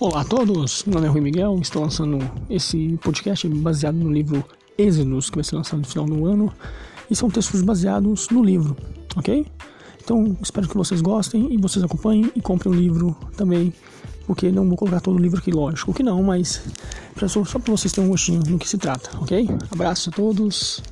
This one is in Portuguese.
Olá a todos, meu nome é Rui Miguel, estou lançando esse podcast baseado no livro Êxodos, que vai ser lançado no final do ano, e são textos baseados no livro, ok? Então espero que vocês gostem e vocês acompanhem e comprem o livro também, porque não vou colocar todo o livro aqui, lógico que não, mas só para vocês terem um gostinho do que se trata, ok? Abraço a todos.